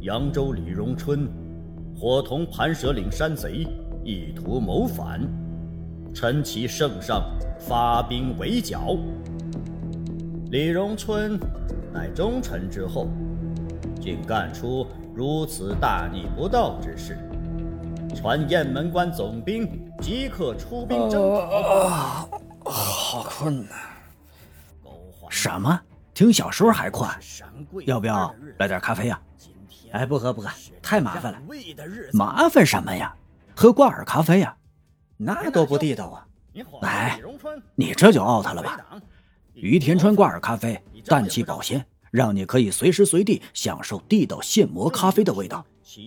扬州李荣春伙同盘蛇岭山贼，意图谋反，趁其圣上发兵围剿。李荣春乃忠臣之后，竟干出如此大逆不道之事，传雁门关总兵即刻出兵征讨。好困呐！什么？听小说还困？要不要来点咖啡呀？哎，不喝不喝，太麻烦了。麻烦什么呀？喝挂耳咖啡呀？那多不地道啊！哎，你这就 out 了吧？于田川挂耳咖啡，氮气保鲜，让你可以随时随地享受地道现磨咖啡的味道。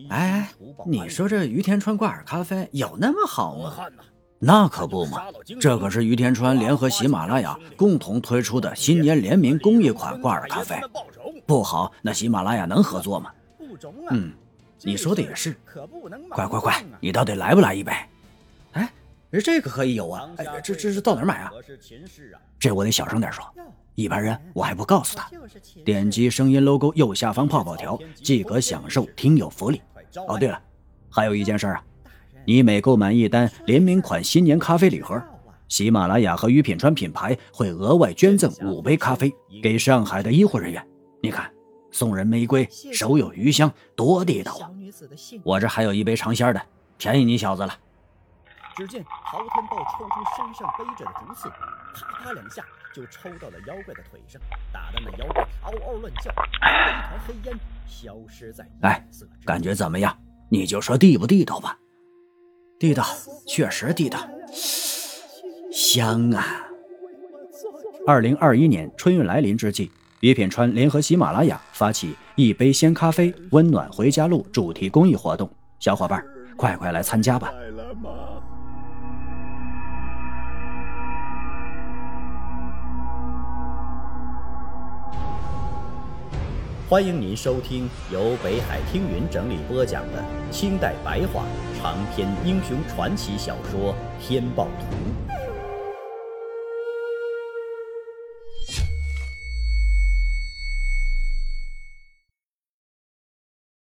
哎，你说这于田川挂耳咖啡有那么好吗？那可不嘛，这可是于田川联合喜马拉雅共同推出的新年联名公益款挂耳咖啡，不好，那喜马拉雅能合作吗？嗯，你说的也是。快快快，你到底来不来一杯？哎，这个可以有啊！哎，这这是到哪儿买啊？这我得小声点说，一般人我还不告诉他。点击声音 logo 右下方泡泡条，即可享受听友福利。哦，对了，还有一件事啊，你每购买一单联名款新年咖啡礼盒，喜马拉雅和于品川品牌会额外捐赠五杯咖啡给上海的医护人员。你看。送人玫瑰，手有余香，多地道啊！我这还有一杯尝鲜的，便宜你小子了。只见朝天豹抽出身上背着的竹刺，啪啪两下就抽到了妖怪的腿上，打得那妖怪嗷嗷乱叫，一团黑烟消失在哎，感觉怎么样？你就说地不地道吧。地道，确实地道，香啊！二零二一年春运来临之际。李品川联合喜马拉雅发起“一杯鲜咖啡，温暖回家路”主题公益活动，小伙伴儿快快来参加吧！欢迎您收听由北海听云整理播讲的清代白话长篇英雄传奇小说《天豹图》。